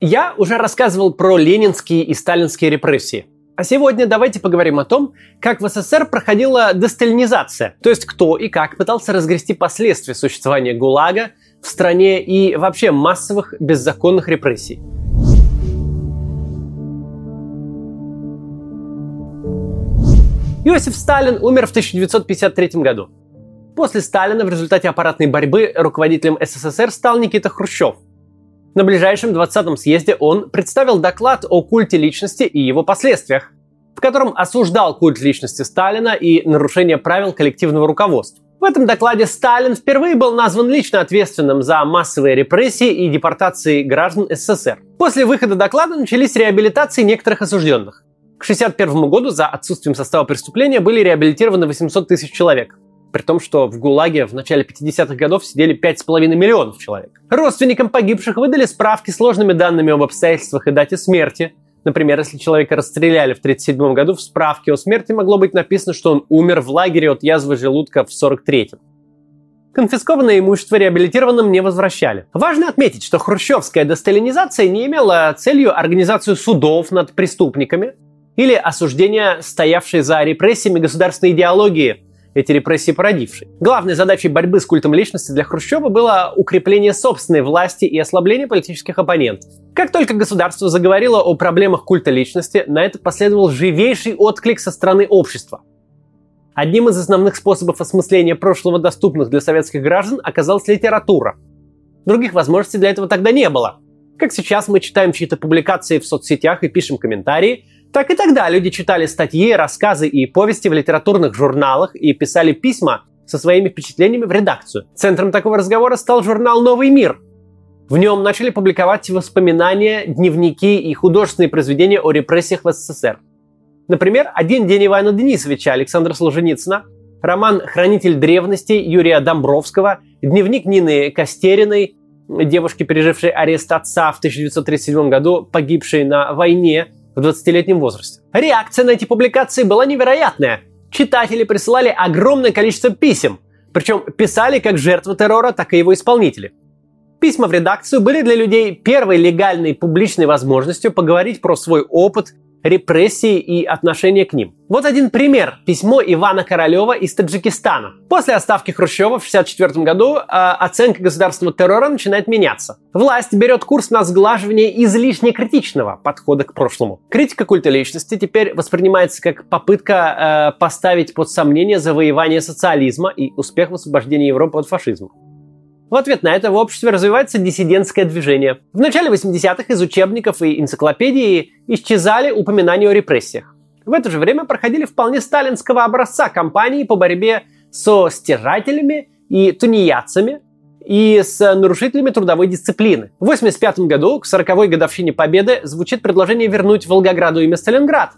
Я уже рассказывал про ленинские и сталинские репрессии. А сегодня давайте поговорим о том, как в СССР проходила десталинизация, то есть кто и как пытался разгрести последствия существования ГУЛАГа в стране и вообще массовых беззаконных репрессий. Иосиф Сталин умер в 1953 году. После Сталина в результате аппаратной борьбы руководителем СССР стал Никита Хрущев – на ближайшем 20-м съезде он представил доклад о культе личности и его последствиях, в котором осуждал культ личности Сталина и нарушение правил коллективного руководства. В этом докладе Сталин впервые был назван лично ответственным за массовые репрессии и депортации граждан СССР. После выхода доклада начались реабилитации некоторых осужденных. К 1961 году за отсутствием состава преступления были реабилитированы 800 тысяч человек при том, что в ГУЛАГе в начале 50-х годов сидели 5,5 миллионов человек. Родственникам погибших выдали справки с сложными данными об обстоятельствах и дате смерти. Например, если человека расстреляли в 1937 году, в справке о смерти могло быть написано, что он умер в лагере от язвы желудка в 1943 Конфискованное имущество реабилитированным не возвращали. Важно отметить, что хрущевская десталинизация не имела целью организацию судов над преступниками или осуждение стоявшей за репрессиями государственной идеологии, эти репрессии породившие. Главной задачей борьбы с культом личности для Хрущева было укрепление собственной власти и ослабление политических оппонентов. Как только государство заговорило о проблемах культа личности, на это последовал живейший отклик со стороны общества. Одним из основных способов осмысления прошлого доступных для советских граждан оказалась литература. Других возможностей для этого тогда не было. Как сейчас мы читаем чьи-то публикации в соцсетях и пишем комментарии – так и тогда люди читали статьи, рассказы и повести в литературных журналах и писали письма со своими впечатлениями в редакцию. Центром такого разговора стал журнал «Новый мир». В нем начали публиковать воспоминания, дневники и художественные произведения о репрессиях в СССР. Например, «Один день Ивана Денисовича» Александра Солженицына, роман «Хранитель древностей» Юрия Домбровского, дневник Нины Костериной, девушки, пережившей арест отца в 1937 году, погибшей на войне, в 20-летнем возрасте. Реакция на эти публикации была невероятная. Читатели присылали огромное количество писем, причем писали как жертвы террора, так и его исполнители. Письма в редакцию были для людей первой легальной публичной возможностью поговорить про свой опыт репрессии и отношение к ним. Вот один пример. Письмо Ивана Королева из Таджикистана. После отставки Хрущева в 1964 году э, оценка государственного террора начинает меняться. Власть берет курс на сглаживание излишне критичного подхода к прошлому. Критика культа личности теперь воспринимается как попытка э, поставить под сомнение завоевание социализма и успех в освобождении Европы от фашизма. В ответ на это в обществе развивается диссидентское движение. В начале 80-х из учебников и энциклопедии исчезали упоминания о репрессиях. В это же время проходили вполне сталинского образца кампании по борьбе со стяжателями и тунеядцами и с нарушителями трудовой дисциплины. В 1985 году, к 40-й годовщине Победы, звучит предложение вернуть Волгограду имя Сталинград.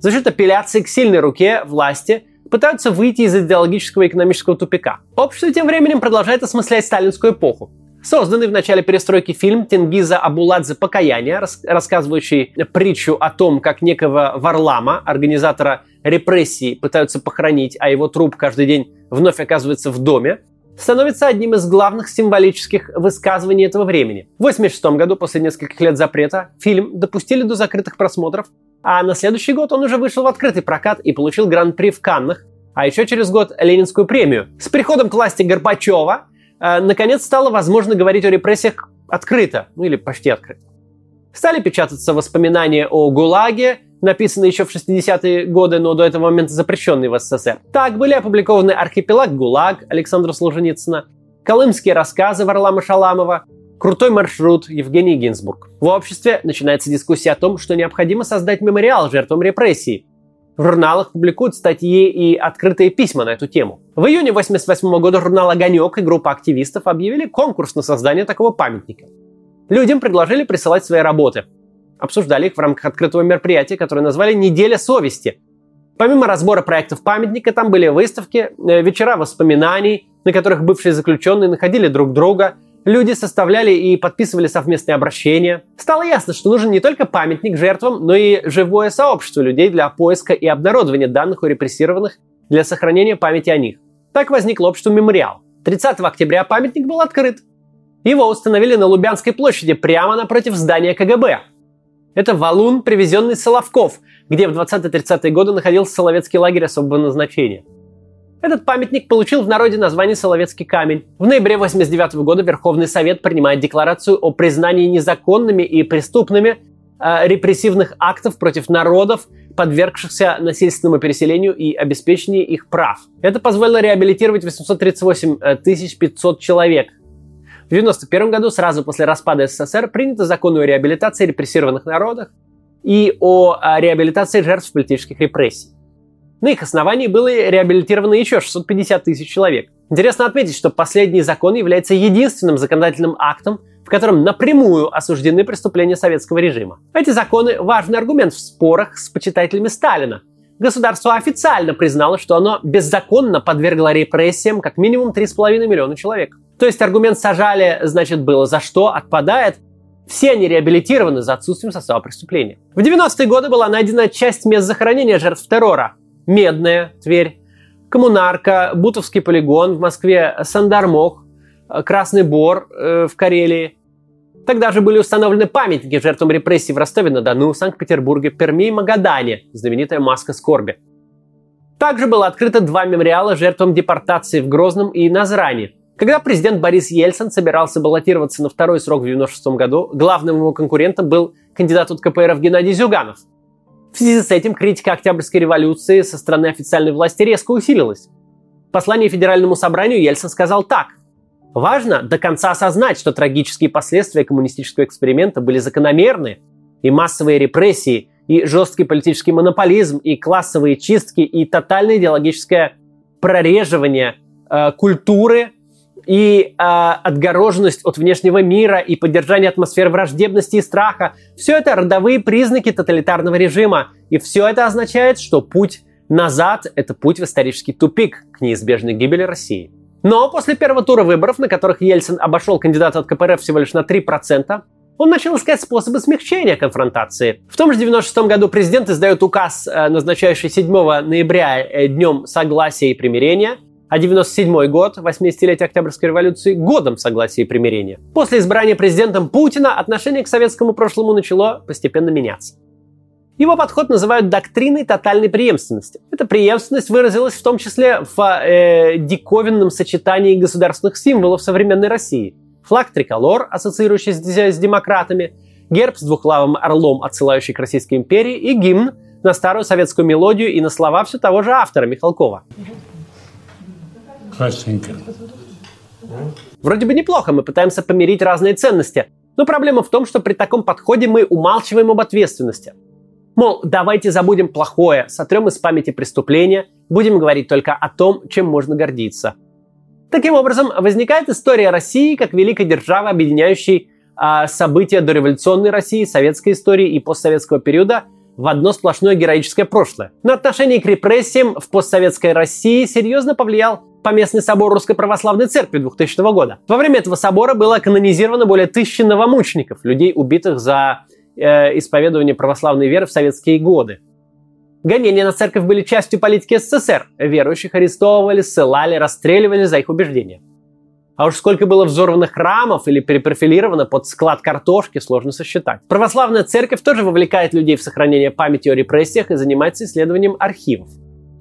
За счет апелляции к сильной руке власти – пытаются выйти из идеологического и экономического тупика. Общество тем временем продолжает осмыслять сталинскую эпоху. Созданный в начале перестройки фильм Тенгиза Абуладзе «Покаяние», рассказывающий притчу о том, как некого Варлама, организатора репрессий, пытаются похоронить, а его труп каждый день вновь оказывается в доме, становится одним из главных символических высказываний этого времени. В 1986 году, после нескольких лет запрета, фильм допустили до закрытых просмотров а на следующий год он уже вышел в открытый прокат и получил гран-при в Каннах, а еще через год Ленинскую премию. С приходом к власти Горбачева э, наконец стало возможно говорить о репрессиях открыто, ну или почти открыто. Стали печататься воспоминания о ГУЛАГе, написанные еще в 60-е годы, но до этого момента запрещенные в СССР. Так были опубликованы «Архипелаг ГУЛАГ» Александра Солженицына, «Колымские рассказы» Варлама Шаламова, Крутой маршрут Евгений Гинзбург. В обществе начинается дискуссия о том, что необходимо создать мемориал жертвам репрессий. В журналах публикуют статьи и открытые письма на эту тему. В июне 1988 года журнал «Огонек» и группа активистов объявили конкурс на создание такого памятника. Людям предложили присылать свои работы. Обсуждали их в рамках открытого мероприятия, которое назвали «Неделя совести». Помимо разбора проектов памятника, там были выставки, э, вечера воспоминаний, на которых бывшие заключенные находили друг друга, Люди составляли и подписывали совместные обращения. Стало ясно, что нужен не только памятник жертвам, но и живое сообщество людей для поиска и обнародования данных о репрессированных для сохранения памяти о них. Так возникло общество «Мемориал». 30 октября памятник был открыт. Его установили на Лубянской площади, прямо напротив здания КГБ. Это валун, привезенный Соловков, где в 20-30-е годы находился Соловецкий лагерь особого назначения. Этот памятник получил в народе название Соловецкий камень. В ноябре 1989 года Верховный Совет принимает декларацию о признании незаконными и преступными э, репрессивных актов против народов, подвергшихся насильственному переселению и обеспечении их прав. Это позволило реабилитировать 838 500 человек. В 1991 году, сразу после распада СССР, принято закон о реабилитации репрессированных народов и о реабилитации жертв политических репрессий. На их основании было реабилитировано еще 650 тысяч человек. Интересно отметить, что последний закон является единственным законодательным актом, в котором напрямую осуждены преступления советского режима. Эти законы – важный аргумент в спорах с почитателями Сталина. Государство официально признало, что оно беззаконно подвергло репрессиям как минимум 3,5 миллиона человек. То есть аргумент «сажали» значит было за что отпадает, все они реабилитированы за отсутствием состава преступления. В 90-е годы была найдена часть мест захоронения жертв террора. Медная, Тверь, Коммунарка, Бутовский полигон в Москве, Сандармох, Э, Красный Бор э, в Карелии. Тогда же были установлены памятники жертвам репрессий в Ростове-на-Дону, Санкт-Петербурге, Перми и Магадане, знаменитая маска скорби. Также было открыто два мемориала жертвам депортации в Грозном и Назране. Когда президент Борис Ельцин собирался баллотироваться на второй срок в 1996 году, главным его конкурентом был кандидат от КПРФ Геннадий Зюганов. В связи с этим критика Октябрьской революции со стороны официальной власти резко усилилась. В послании Федеральному собранию Ельцин сказал так – Важно до конца осознать, что трагические последствия коммунистического эксперимента были закономерны, и массовые репрессии, и жесткий политический монополизм, и классовые чистки, и тотальное идеологическое прореживание э, культуры и э, отгороженность от внешнего мира и поддержание атмосферы враждебности и страха. Все это родовые признаки тоталитарного режима. И все это означает, что путь назад – это путь в исторический тупик к неизбежной гибели России. Но после первого тура выборов, на которых Ельцин обошел кандидата от КПРФ всего лишь на 3%, он начал искать способы смягчения конфронтации. В том же 96 году президент издает указ, э, назначающий 7 ноября э, днем согласия и примирения, а 97 год, 80-летие Октябрьской революции, годом согласия и примирения. После избрания президентом Путина отношение к советскому прошлому начало постепенно меняться. Его подход называют доктриной тотальной преемственности. Эта преемственность выразилась в том числе в э, диковинном сочетании государственных символов современной России. Флаг триколор, ассоциирующийся с демократами, герб с двухлавым орлом, отсылающий к Российской империи, и гимн на старую советскую мелодию и на слова все того же автора Михалкова. Красивенько. Вроде бы неплохо, мы пытаемся помирить разные ценности. Но проблема в том, что при таком подходе мы умалчиваем об ответственности. Мол, давайте забудем плохое, сотрем из памяти преступления, будем говорить только о том, чем можно гордиться. Таким образом, возникает история России как великой державы, объединяющей э, события дореволюционной России, советской истории и постсоветского периода в одно сплошное героическое прошлое. На отношение к репрессиям в постсоветской России серьезно повлиял Поместный собор Русской Православной Церкви 2000 года. Во время этого собора было канонизировано более тысячи новомучеников, людей, убитых за э, исповедования православной веры в советские годы. Гонения на церковь были частью политики СССР. Верующих арестовывали, ссылали, расстреливали за их убеждения. А уж сколько было взорванных храмов или перепрофилировано под склад картошки, сложно сосчитать. Православная церковь тоже вовлекает людей в сохранение памяти о репрессиях и занимается исследованием архивов.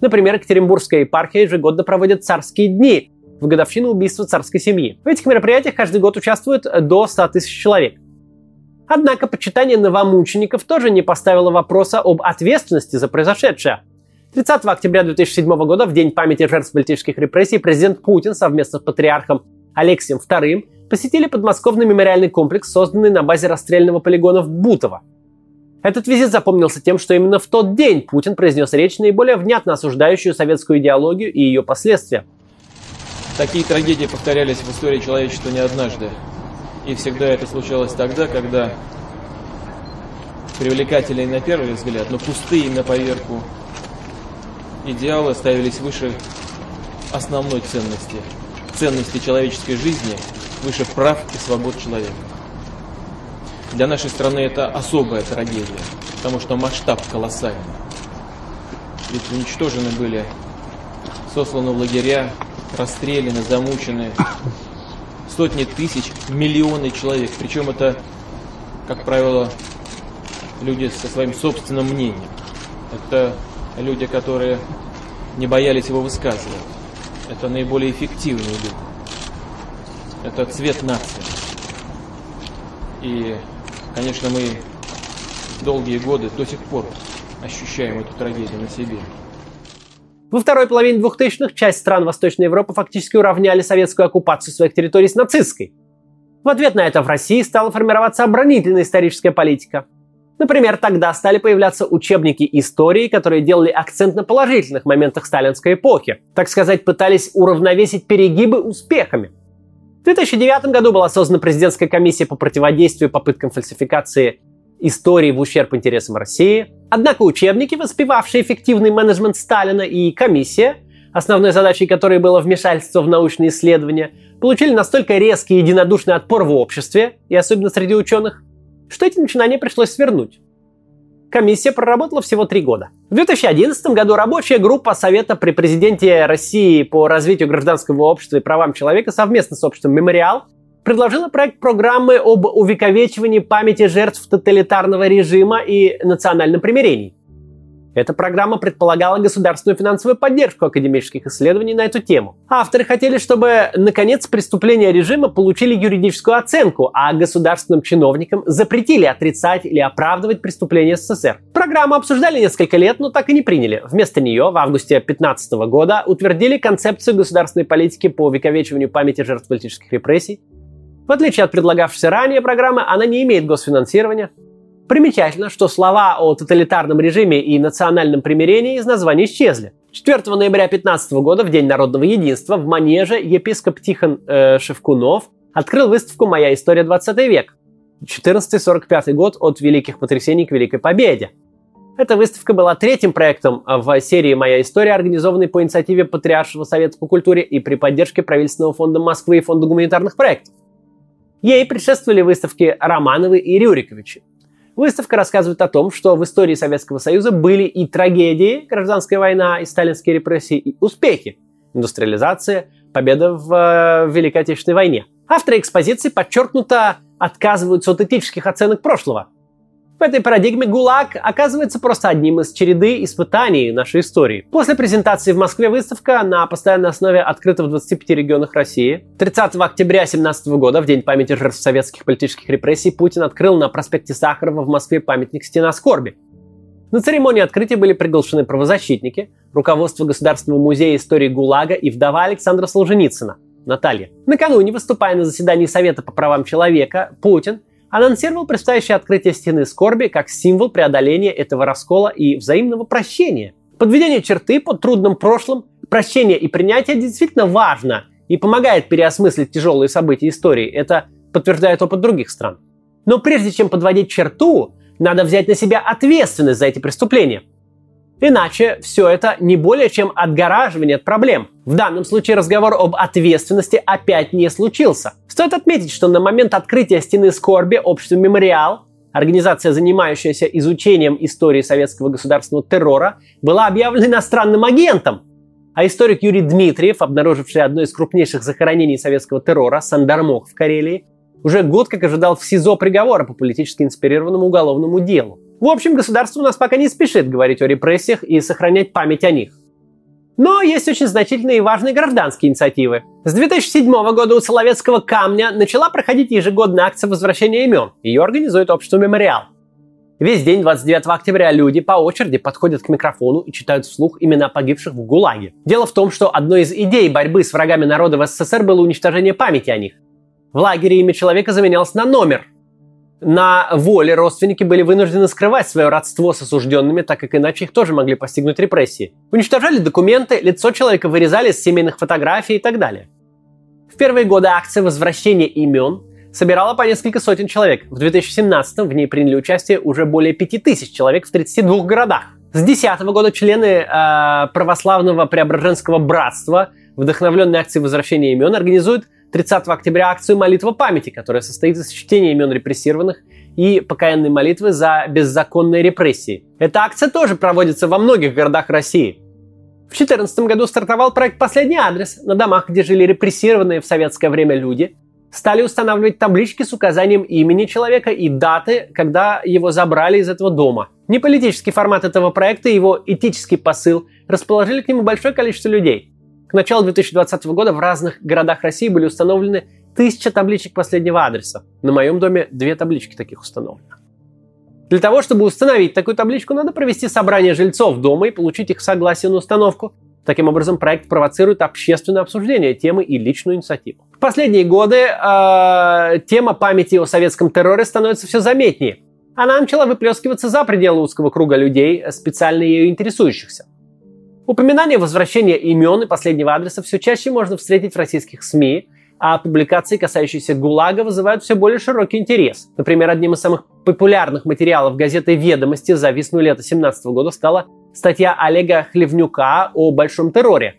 Например, Екатеринбургская епархия ежегодно проводит царские дни в годовщину убийства царской семьи. В этих мероприятиях каждый год участвует до 100 тысяч человек. Однако почитание новомучеников тоже не поставило вопроса об ответственности за произошедшее. 30 октября 2007 года, в день памяти жертв политических репрессий, президент Путин совместно с патриархом Алексием II посетили подмосковный мемориальный комплекс, созданный на базе расстрельного полигона в Бутово. Этот визит запомнился тем, что именно в тот день Путин произнес речь, наиболее внятно осуждающую советскую идеологию и ее последствия. Такие трагедии повторялись в истории человечества не однажды. И всегда это случалось тогда, когда привлекательные на первый взгляд, но пустые на поверку идеалы ставились выше основной ценности, ценности человеческой жизни, выше прав и свобод человека. Для нашей страны это особая трагедия, потому что масштаб колоссальный. Ведь уничтожены были, сосланы в лагеря, расстреляны, замучены сотни тысяч, миллионы человек. Причем это, как правило, люди со своим собственным мнением. Это люди, которые не боялись его высказывать. Это наиболее эффективные люди. Это цвет нации. И, конечно, мы долгие годы до сих пор ощущаем эту трагедию на себе. Во второй половине 2000-х часть стран Восточной Европы фактически уравняли советскую оккупацию своих территорий с нацистской. В ответ на это в России стала формироваться оборонительная историческая политика. Например, тогда стали появляться учебники истории, которые делали акцент на положительных моментах сталинской эпохи. Так сказать, пытались уравновесить перегибы успехами. В 2009 году была создана президентская комиссия по противодействию попыткам фальсификации истории в ущерб интересам России. Однако учебники, воспевавшие эффективный менеджмент Сталина и комиссия, основной задачей которой было вмешательство в научные исследования, получили настолько резкий и единодушный отпор в обществе, и особенно среди ученых, что эти начинания пришлось свернуть. Комиссия проработала всего три года. В 2011 году рабочая группа Совета при президенте России по развитию гражданского общества и правам человека совместно с обществом «Мемориал» предложила проект программы об увековечивании памяти жертв тоталитарного режима и национальном примирении. Эта программа предполагала государственную финансовую поддержку академических исследований на эту тему. Авторы хотели, чтобы, наконец, преступления режима получили юридическую оценку, а государственным чиновникам запретили отрицать или оправдывать преступления СССР. Программу обсуждали несколько лет, но так и не приняли. Вместо нее в августе 2015 года утвердили концепцию государственной политики по увековечиванию памяти жертв политических репрессий, в отличие от предлагавшейся ранее программы, она не имеет госфинансирования. Примечательно, что слова о тоталитарном режиме и национальном примирении из названия исчезли. 4 ноября 2015 года, в День народного единства, в Манеже епископ Тихон э, Шевкунов открыл выставку «Моя история 20 век» 1445 год от Великих Потрясений к Великой Победе. Эта выставка была третьим проектом в серии «Моя история», организованной по инициативе Патриаршего совета по культуре и при поддержке правительственного фонда Москвы и фонда гуманитарных проектов. Ей предшествовали выставки Романовы и Рюриковичи. Выставка рассказывает о том, что в истории Советского Союза были и трагедии, гражданская война и сталинские репрессии, и успехи, индустриализация, победа в э, Великой Отечественной войне. Авторы экспозиции подчеркнуто отказываются от этических оценок прошлого, в этой парадигме ГУЛАГ оказывается просто одним из череды испытаний нашей истории. После презентации в Москве выставка на постоянной основе открыта в 25 регионах России. 30 октября 2017 года, в День памяти жертв советских политических репрессий, Путин открыл на проспекте Сахарова в Москве памятник «Стена скорби». На церемонии открытия были приглашены правозащитники, руководство Государственного музея истории ГУЛАГа и вдова Александра Солженицына, Наталья. Накануне, выступая на заседании Совета по правам человека, Путин – анонсировал предстоящее открытие стены скорби как символ преодоления этого раскола и взаимного прощения. Подведение черты под трудным прошлым, прощение и принятие действительно важно и помогает переосмыслить тяжелые события истории. Это подтверждает опыт других стран. Но прежде чем подводить черту, надо взять на себя ответственность за эти преступления – Иначе все это не более чем отгораживание от проблем. В данном случае разговор об ответственности опять не случился. Стоит отметить, что на момент открытия стены скорби общество «Мемориал» Организация, занимающаяся изучением истории советского государственного террора, была объявлена иностранным агентом. А историк Юрий Дмитриев, обнаруживший одно из крупнейших захоронений советского террора, Сандармох в Карелии, уже год как ожидал в СИЗО приговора по политически инспирированному уголовному делу. В общем, государство у нас пока не спешит говорить о репрессиях и сохранять память о них. Но есть очень значительные и важные гражданские инициативы. С 2007 года у Соловецкого камня начала проходить ежегодная акция возвращения имен. Ее организует общество «Мемориал». Весь день 29 октября люди по очереди подходят к микрофону и читают вслух имена погибших в ГУЛАГе. Дело в том, что одной из идей борьбы с врагами народа в СССР было уничтожение памяти о них. В лагере имя человека заменялось на номер, на воле родственники были вынуждены скрывать свое родство с осужденными, так как иначе их тоже могли постигнуть репрессии. Уничтожали документы, лицо человека вырезали с семейных фотографий и так далее. В первые годы акция возвращения имен собирала по несколько сотен человек. В 2017 в ней приняли участие уже более 5000 человек в 32 городах. С 2010 года члены э, православного Преображенского братства, вдохновленные акцией возвращения имен, организуют 30 октября акцию «Молитва памяти», которая состоит из чтения имен репрессированных и покаянной молитвы за беззаконные репрессии. Эта акция тоже проводится во многих городах России. В 2014 году стартовал проект «Последний адрес» на домах, где жили репрессированные в советское время люди. Стали устанавливать таблички с указанием имени человека и даты, когда его забрали из этого дома. Не политический формат этого проекта и его этический посыл расположили к нему большое количество людей. К началу 2020 года в разных городах России были установлены тысяча табличек последнего адреса. На моем доме две таблички таких установлены. Для того, чтобы установить такую табличку, надо провести собрание жильцов дома и получить их согласие на установку. Таким образом, проект провоцирует общественное обсуждение темы и личную инициативу. В последние годы э, тема памяти о советском терроре становится все заметнее. Она начала выплескиваться за пределы узкого круга людей, специально ею интересующихся. Упоминание возвращения имен и последнего адреса все чаще можно встретить в российских СМИ, а публикации, касающиеся ГУЛАГа, вызывают все более широкий интерес. Например, одним из самых популярных материалов газеты «Ведомости» за весну-лето 2017 года стала статья Олега Хлевнюка о Большом терроре.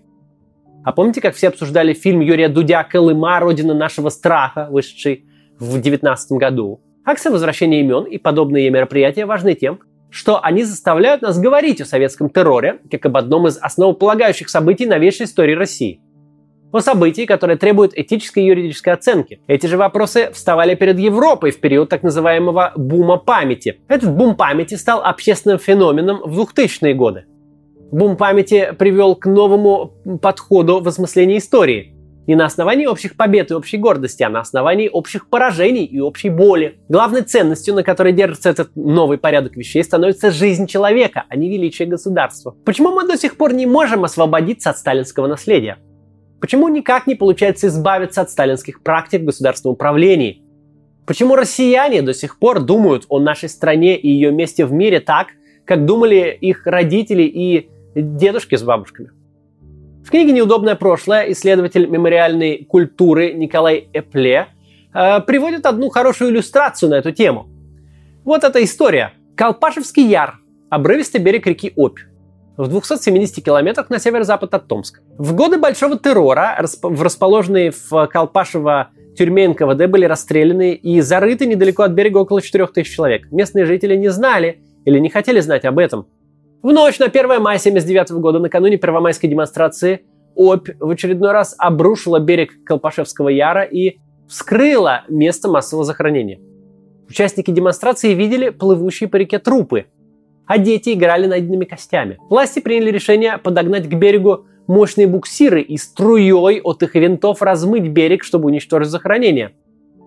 А помните, как все обсуждали фильм Юрия Дудя «Колыма. Родина нашего страха», вышедший в 2019 году? Акция возвращения имен и подобные мероприятия важны тем, что они заставляют нас говорить о советском терроре, как об одном из основополагающих событий новейшей истории России. О событии, которое требует этической и юридической оценки. Эти же вопросы вставали перед Европой в период так называемого бума памяти. Этот бум памяти стал общественным феноменом в 2000-е годы. Бум памяти привел к новому подходу в осмыслении истории – не на основании общих побед и общей гордости, а на основании общих поражений и общей боли. Главной ценностью, на которой держится этот новый порядок вещей, становится жизнь человека, а не величие государства. Почему мы до сих пор не можем освободиться от сталинского наследия? Почему никак не получается избавиться от сталинских практик в государственном управлении? Почему россияне до сих пор думают о нашей стране и ее месте в мире так, как думали их родители и дедушки с бабушками? В книге «Неудобное прошлое» исследователь мемориальной культуры Николай Эпле э, приводит одну хорошую иллюстрацию на эту тему. Вот эта история. Колпашевский яр, обрывистый берег реки Обь, в 270 километрах на северо-запад от Томска. В годы Большого террора в расположенной в Колпашево тюрьме НКВД были расстреляны и зарыты недалеко от берега около 4000 человек. Местные жители не знали или не хотели знать об этом. В ночь на 1 мая 1979 года, накануне первомайской демонстрации, Обь в очередной раз обрушила берег Колпашевского Яра и вскрыла место массового захоронения. Участники демонстрации видели плывущие по реке трупы, а дети играли найденными костями. Власти приняли решение подогнать к берегу мощные буксиры и струей от их винтов размыть берег, чтобы уничтожить захоронение.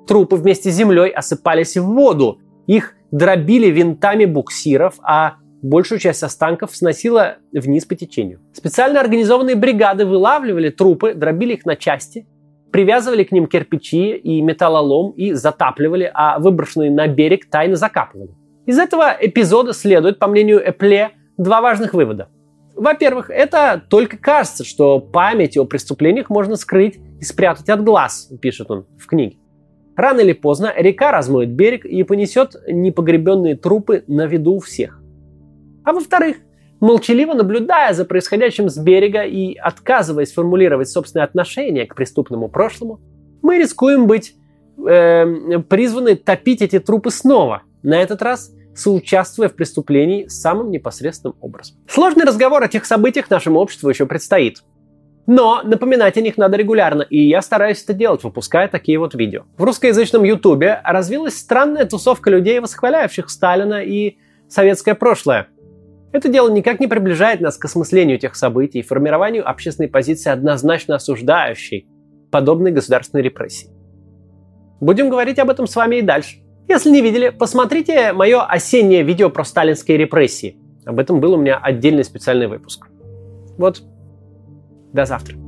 Трупы вместе с землей осыпались в воду. Их дробили винтами буксиров, а большую часть останков сносила вниз по течению. Специально организованные бригады вылавливали трупы, дробили их на части, привязывали к ним кирпичи и металлолом и затапливали, а выброшенные на берег тайно закапывали. Из этого эпизода следует, по мнению Эпле, два важных вывода. Во-первых, это только кажется, что память о преступлениях можно скрыть и спрятать от глаз, пишет он в книге. Рано или поздно река размоет берег и понесет непогребенные трупы на виду у всех. А во-вторых, молчаливо наблюдая за происходящим с берега и отказываясь формулировать собственное отношение к преступному прошлому, мы рискуем быть э, призваны топить эти трупы снова, на этот раз соучаствуя в преступлении самым непосредственным образом. Сложный разговор о тех событиях нашему обществу еще предстоит. Но напоминать о них надо регулярно, и я стараюсь это делать, выпуская такие вот видео. В русскоязычном ютубе развилась странная тусовка людей, восхваляющих Сталина и советское прошлое – это дело никак не приближает нас к осмыслению тех событий и формированию общественной позиции, однозначно осуждающей подобные государственные репрессии. Будем говорить об этом с вами и дальше. Если не видели, посмотрите мое осеннее видео про сталинские репрессии. Об этом был у меня отдельный специальный выпуск. Вот. До завтра.